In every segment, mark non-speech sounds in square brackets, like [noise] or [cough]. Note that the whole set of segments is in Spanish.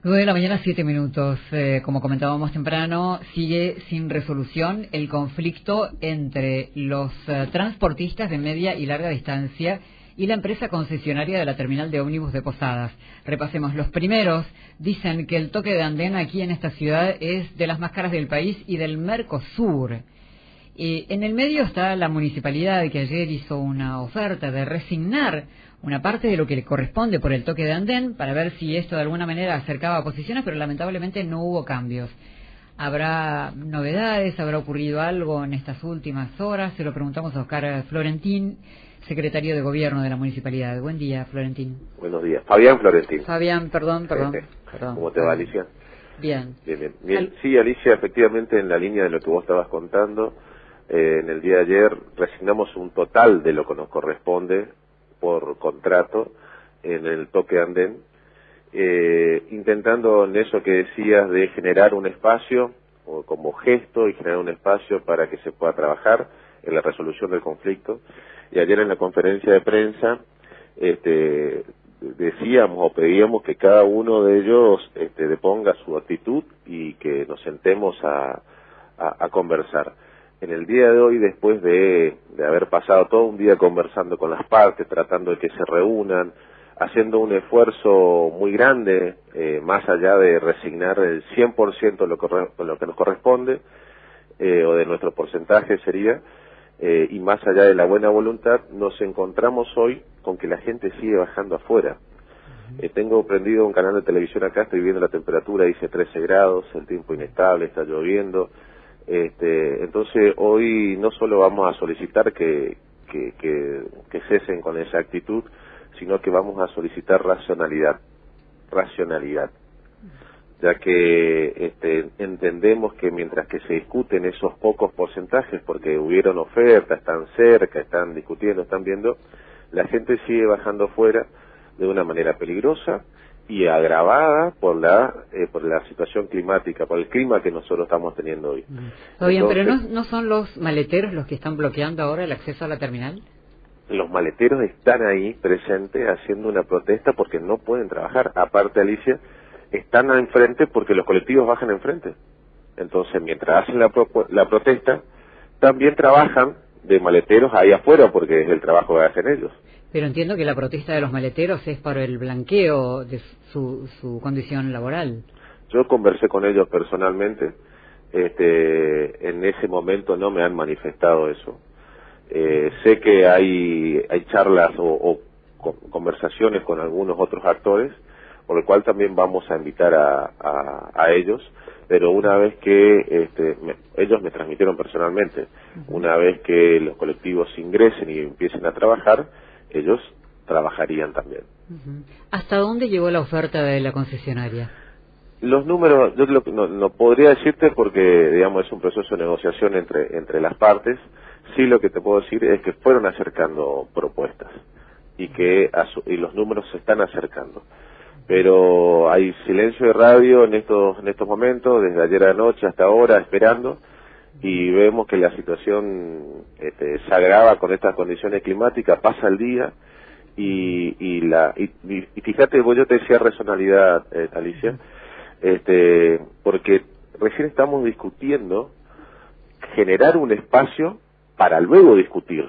9 de la mañana, 7 minutos. Eh, como comentábamos temprano, sigue sin resolución el conflicto entre los eh, transportistas de media y larga distancia y la empresa concesionaria de la terminal de ómnibus de Posadas. Repasemos. Los primeros dicen que el toque de andén aquí en esta ciudad es de las más caras del país y del Mercosur. En el medio está la municipalidad que ayer hizo una oferta de resignar una parte de lo que le corresponde por el toque de andén para ver si esto de alguna manera acercaba posiciones, pero lamentablemente no hubo cambios. ¿Habrá novedades? ¿Habrá ocurrido algo en estas últimas horas? Se lo preguntamos a Oscar Florentín, secretario de Gobierno de la Municipalidad. Buen día, Florentín. Buenos días. Fabián Florentín. Fabián, perdón, perdón. ¿Cómo te va, Alicia? Bien. Bien, bien. Sí, Alicia, efectivamente, en la línea de lo que vos estabas contando, eh, en el día de ayer resignamos un total de lo que nos corresponde por contrato en el toque andén, eh, intentando en eso que decías de generar un espacio o como gesto y generar un espacio para que se pueda trabajar en la resolución del conflicto. Y ayer en la conferencia de prensa este, decíamos o pedíamos que cada uno de ellos este, deponga su actitud y que nos sentemos a, a conversar en el día de hoy, después de, haber pasado todo un día conversando con las partes, tratando de que se reúnan, haciendo un esfuerzo muy grande, eh, más allá de resignar el 100% lo, que, lo que nos corresponde, eh, o de nuestro porcentaje sería, eh, y más allá de la buena voluntad, nos encontramos hoy con que la gente sigue bajando afuera. tengo prendido un canal de televisión acá, estoy viendo la temperatura, dice 13 grados, el tiempo inestable, está lloviendo, este, entonces hoy no solo vamos a solicitar que, que, cesen con esa actitud, sino que vamos a solicitar racionalidad, racionalidad, ya que este, entendemos que mientras que se discuten esos pocos porcentajes, porque hubieron ofertas, están cerca, están discutiendo, están viendo, la gente sigue bajando fuera de una manera peligrosa, y agravada por la eh, por la situación climática, por el clima que nosotros estamos teniendo hoy. Está bien, pero no, no son los maleteros los que están bloqueando ahora el acceso a la terminal. Los maleteros están ahí presentes haciendo una protesta porque no pueden trabajar. Aparte, Alicia, están enfrente porque los colectivos bajan enfrente. Entonces, mientras hacen la, la protesta, también trabajan de maleteros ahí afuera porque es el trabajo que hacen ellos. Pero entiendo que la protesta de los maleteros es por el blanqueo de su, su condición laboral. Yo conversé con ellos personalmente. Este, en ese momento no me han manifestado eso. Eh, sé que hay, hay charlas o, conversaciones con algunos otros actores, por lo cual también vamos a invitar a, a, ellos, pero una vez que este, ellos me transmitieron personalmente, una vez que los colectivos ingresen y empiecen a trabajar, ellos trabajarían también. ¿Hasta dónde llegó la oferta de la concesionaria? Los números, yo no, podría decirte porque, digamos, es un proceso de negociación entre, entre las partes. Sí lo que te puedo decir es que fueron acercando propuestas y que y los números se están acercando. Pero hay silencio de radio en estos, en estos momentos, desde ayer a noche hasta ahora, esperando y vemos que la situación este, se agrava con estas condiciones climáticas, pasa el día y, y la y, fíjate, vos yo te decía racionalidad, eh, Alicia, este, porque recién estamos discutiendo generar un espacio para luego discutir.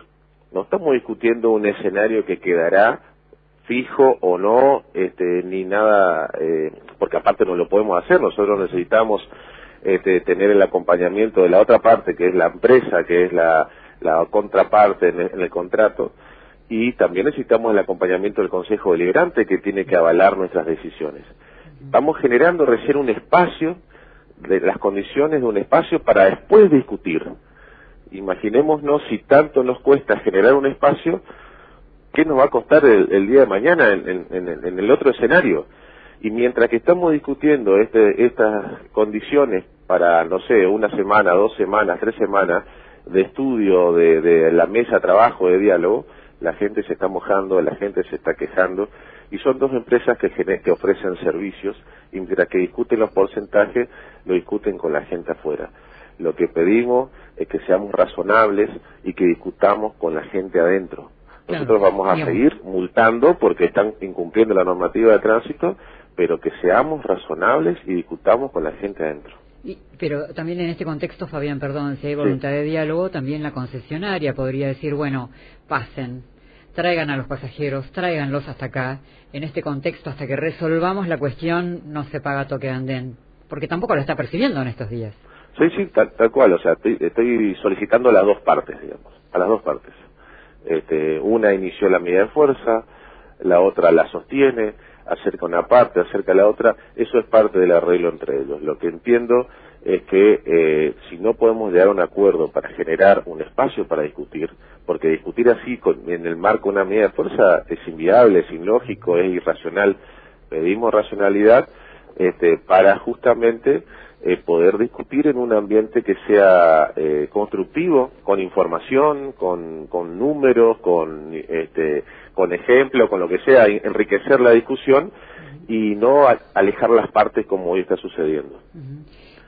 No estamos discutiendo un escenario que quedará fijo o no, este, ni nada, eh, porque aparte no lo podemos hacer, nosotros necesitamos este, tener el acompañamiento de la otra parte, que es la empresa, que es la, la contraparte en el, contrato, y también necesitamos el acompañamiento del Consejo Deliberante, que tiene que avalar nuestras decisiones. Estamos generando recién un espacio, de las condiciones de un espacio para después discutir. Imaginémonos si tanto nos cuesta generar un espacio, ¿qué nos va a costar el, día de mañana en, en el otro escenario? Y mientras que estamos discutiendo este, estas condiciones para, no sé, una semana, dos semanas, tres semanas de estudio de, de la mesa trabajo, de diálogo, la gente se está mojando, la gente se está quejando, y son dos empresas que, que ofrecen servicios, y mientras que discuten los porcentajes, lo discuten con la gente afuera. Lo que pedimos es que seamos razonables y que discutamos con la gente adentro. Nosotros vamos a seguir multando porque están incumpliendo la normativa de tránsito, pero que seamos razonables y discutamos con la gente adentro. pero también en este contexto, Fabián, perdón, si hay voluntad de diálogo, también la concesionaria podría decir, bueno, pasen, traigan a los pasajeros, tráiganlos hasta acá. En este contexto, hasta que resolvamos la cuestión, no se paga toque de andén, porque tampoco lo está percibiendo en estos días. Sí, sí, tal, cual, o sea, estoy, solicitando a las dos partes, digamos, a las dos partes. Este, una inició la medida de fuerza, la otra la sostiene, acerca una parte, acerca la otra, eso es parte del arreglo entre ellos. Lo que entiendo es que eh, si no podemos llegar a un acuerdo para generar un espacio para discutir, porque discutir así en el marco de una medida de fuerza es inviable, es ilógico, es irracional, pedimos racionalidad este, para justamente eh, poder discutir en un ambiente que sea eh, constructivo, con información, con, con números, con, este, con ejemplos, con lo que sea, enriquecer la discusión y no alejar las partes como hoy está sucediendo.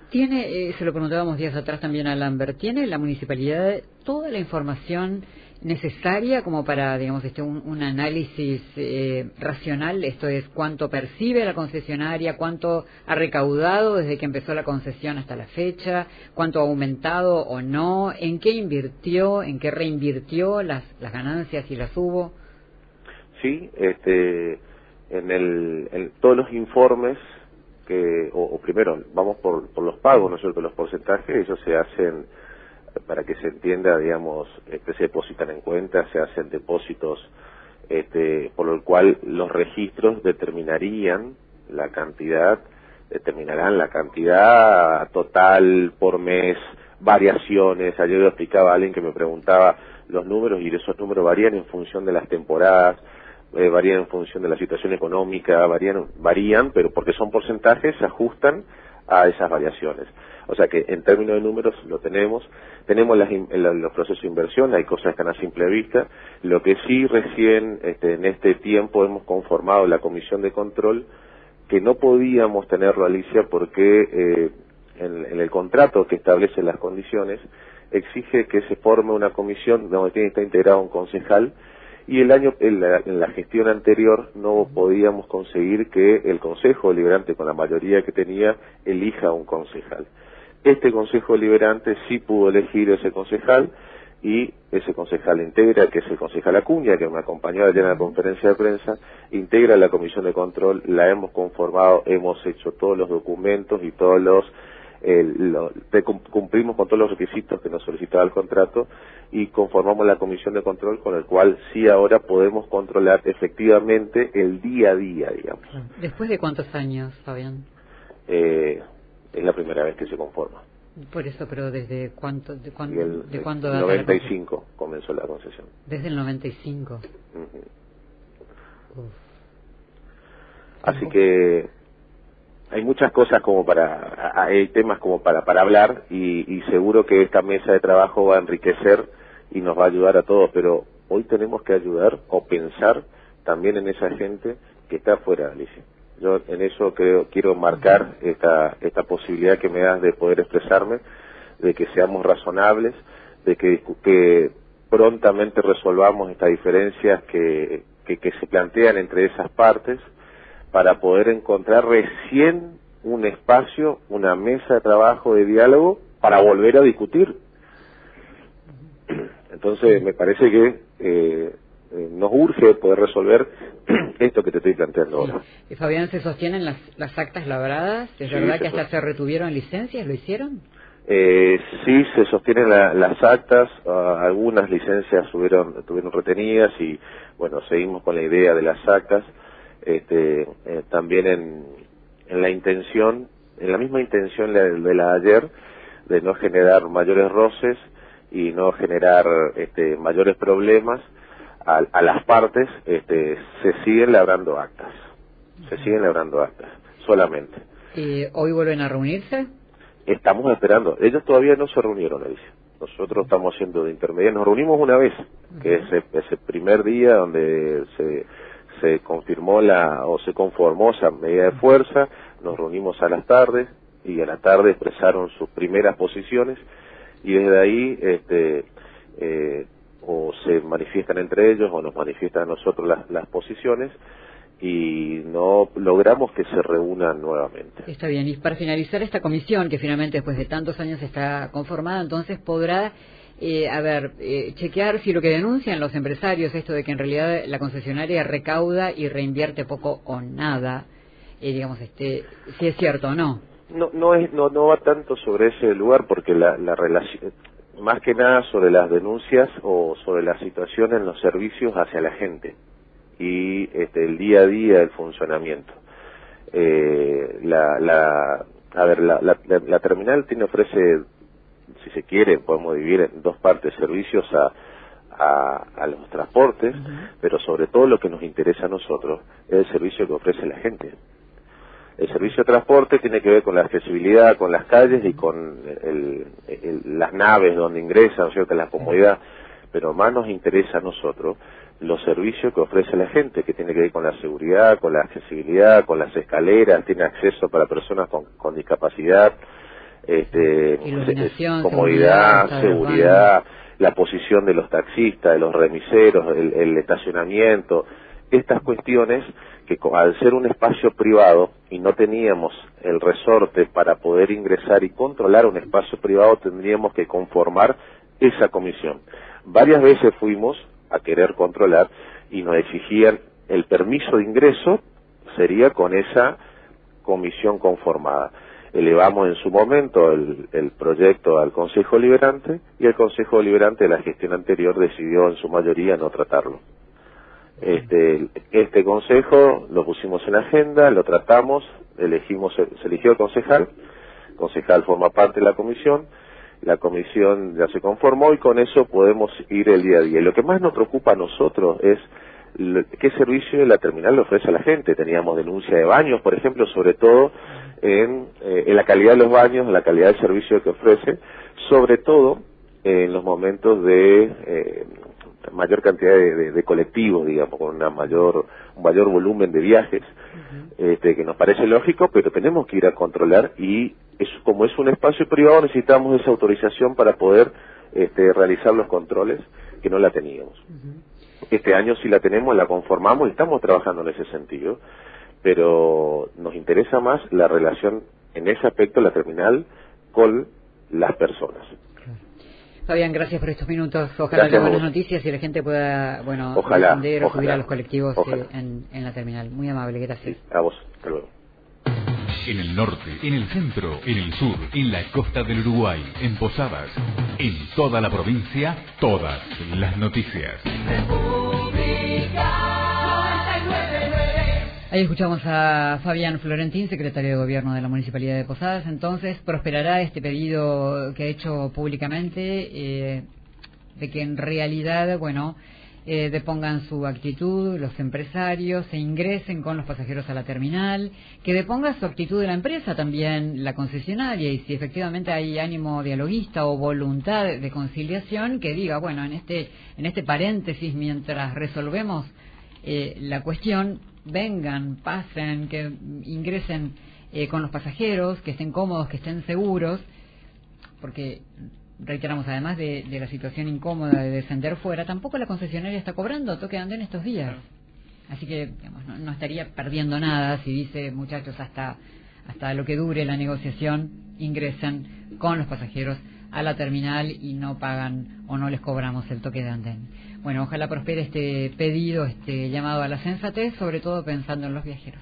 Tiene, eh, se lo preguntábamos días atrás también a Lambert, ¿tiene la municipalidad toda la información necesaria como para, digamos, este, un, análisis eh, racional? Esto es, ¿cuánto percibe la concesionaria? ¿Cuánto ha recaudado desde que empezó la concesión hasta la fecha? ¿Cuánto ha aumentado o no? ¿En qué invirtió? ¿En qué reinvirtió las, las ganancias y las hubo? Sí, este, en, el, en todos los informes o, primero, vamos por, por los pagos, ¿no es cierto? Los porcentajes, ellos se hacen, para que se entienda, digamos, este, se depositan en cuenta, se hacen depósitos, este, por lo cual los registros determinarían la cantidad, determinarán la cantidad total por mes, variaciones. Ayer yo explicaba alguien que me preguntaba los números y esos números varían en función de las temporadas eh, varían en función de la situación económica, varían, varían, pero porque son porcentajes, se ajustan a esas variaciones. O sea que en términos de números lo tenemos, tenemos las, los procesos de inversión, hay cosas que están a simple vista, lo que sí recién este, en este tiempo hemos conformado la comisión de control, que no podíamos tenerlo, Alicia, porque eh, en, el contrato que establece las condiciones exige que se forme una comisión donde tiene que estar integrado un concejal y el año en la, gestión anterior no podíamos conseguir que el Consejo Deliberante, con la mayoría que tenía, elija un concejal. Este Consejo Deliberante sí pudo elegir ese concejal y ese concejal integra, que es el concejal Acuña, que me acompañó ayer en la conferencia de prensa, integra la comisión de control, la hemos conformado, hemos hecho todos los documentos y todos los cumplimos con todos los requisitos que nos solicitaba el contrato y conformamos la comisión de control con el cual sí ahora podemos controlar efectivamente el día a día, digamos. ¿Después de cuántos años, Fabián? Eh, es la primera vez que se conforma. Por eso, pero ¿desde cuánto? ¿De, cuándo, el, de cuándo 95 comenzó la concesión. Desde el 95. Así que hay muchas cosas como para, hay temas como para, para hablar y, seguro que esta mesa de trabajo va a enriquecer y nos va a ayudar a todos, pero hoy tenemos que ayudar o pensar también en esa gente que está afuera, Alicia. Yo en eso creo, quiero marcar esta, esta posibilidad que me das de poder expresarme, de que seamos razonables, de que, que prontamente resolvamos estas diferencias que, que se plantean entre esas partes, para poder encontrar recién un espacio, una mesa de trabajo, de diálogo, para volver a discutir. Entonces, me parece que eh, eh, nos urge poder resolver [clears throat] esto que te estoy planteando ahora. ¿Y Fabián, se sostienen las, las actas labradas? ¿Es verdad que hasta se retuvieron licencias? ¿Lo hicieron? Eh, sí, se sostienen las actas, ah, algunas licencias tuvieron, tuvieron retenidas y bueno, seguimos con la idea de las actas este, eh, también en, en, la intención, en la misma intención de la de ayer, de no generar mayores roces y no generar este, mayores problemas a, a las partes, este, se siguen labrando actas, se siguen labrando actas, solamente. ¿Y hoy vuelven a reunirse? Estamos esperando, ellos todavía no se reunieron, dice. Nosotros estamos haciendo de intermediarios, nos reunimos una vez, que es ese primer día donde se se confirmó la o se conformó esa medida de fuerza, nos reunimos a las tardes y a la tarde expresaron sus primeras posiciones y desde ahí este, eh, o se manifiestan entre ellos o nos manifiestan a nosotros las, las posiciones y no logramos que se reúnan nuevamente. Está bien, y para finalizar esta comisión, que finalmente después de tantos años está conformada, entonces podrá, eh, a ver, eh, chequear si lo que denuncian los empresarios, esto de que en realidad la concesionaria recauda y reinvierte poco o nada, eh, digamos, este, si es cierto o no. No, no, es, no, no va tanto sobre ese lugar porque la, la relación, más que nada sobre las denuncias o sobre la situación en los servicios hacia la gente y este, el día a día del funcionamiento. Eh, la, la, a ver, la, la, la, terminal tiene ofrece, si se quiere, podemos dividir en dos partes, servicios a, a, a los transportes, pero sobre todo lo que nos interesa a nosotros es el servicio que ofrece la gente. El servicio de transporte tiene que ver con la accesibilidad, con las calles y con el, las naves donde ingresan, ¿cierto? la comodidad, pero más nos interesa a nosotros los servicios que ofrece la gente, que tiene que ver con la seguridad, con la accesibilidad, con las escaleras, tiene acceso para personas con, discapacidad, este, comodidad, seguridad, la posición de los taxistas, de los remiseros, el, estacionamiento, estas cuestiones que al ser un espacio privado y no teníamos el resorte para poder ingresar y controlar un espacio privado, tendríamos que conformar esa comisión. Varias veces fuimos a querer controlar y nos exigían el permiso de ingreso sería con esa comisión conformada. Elevamos en su momento el, el, proyecto al Consejo Liberante y el Consejo Liberante de la gestión anterior decidió en su mayoría no tratarlo. Este, este consejo lo pusimos en agenda, lo tratamos, elegimos, se eligió el concejal, el concejal forma parte de la comisión, la comisión ya se conformó y con eso podemos ir el día a día. Lo que más nos preocupa a nosotros es qué servicio la terminal le ofrece a la gente. Teníamos denuncia de baños, por ejemplo, sobre todo en, eh, en la calidad de los baños, en la calidad del servicio que ofrece, sobre todo en los momentos de eh, mayor cantidad de, colectivos, digamos, con una mayor, un mayor volumen de viajes, este, que nos parece lógico, pero tenemos que ir a controlar y es, como es un espacio privado necesitamos esa autorización para poder este, realizar los controles que no la teníamos. Este año sí la tenemos, la conformamos y estamos trabajando en ese sentido, pero nos interesa más la relación en ese aspecto, la terminal, con las personas. Fabián, gracias por estos minutos. Ojalá haya buenas noticias y la gente pueda, bueno, ojalá, o subir a los colectivos eh, en, en, la terminal. Muy amable, gracias. a vos, hasta luego. En el norte, en el centro, en el sur, en la costa del Uruguay, en Posadas, en toda la provincia, todas las noticias. Ahí escuchamos a Fabián Florentín, secretario de Gobierno de la Municipalidad de Posadas. Entonces, prosperará este pedido que ha hecho públicamente eh, de que en realidad, bueno, eh, depongan su actitud los empresarios, se ingresen con los pasajeros a la terminal, que deponga su actitud de la empresa también, la concesionaria, y si efectivamente hay ánimo dialoguista o voluntad de conciliación, que diga, bueno, en este, en este paréntesis, mientras resolvemos eh, la cuestión, vengan, pasen, que ingresen eh, con los pasajeros, que estén cómodos, que estén seguros, porque reiteramos, además de, la situación incómoda de descender fuera, tampoco la concesionaria está cobrando toque de en estos días. Así que digamos, no, estaría perdiendo nada si dice, muchachos, hasta, hasta lo que dure la negociación, ingresen con los pasajeros a la terminal y no pagan o no les cobramos el toque de andén. Bueno, ojalá prospere este pedido, este llamado a la sensatez, sobre todo pensando en los viajeros.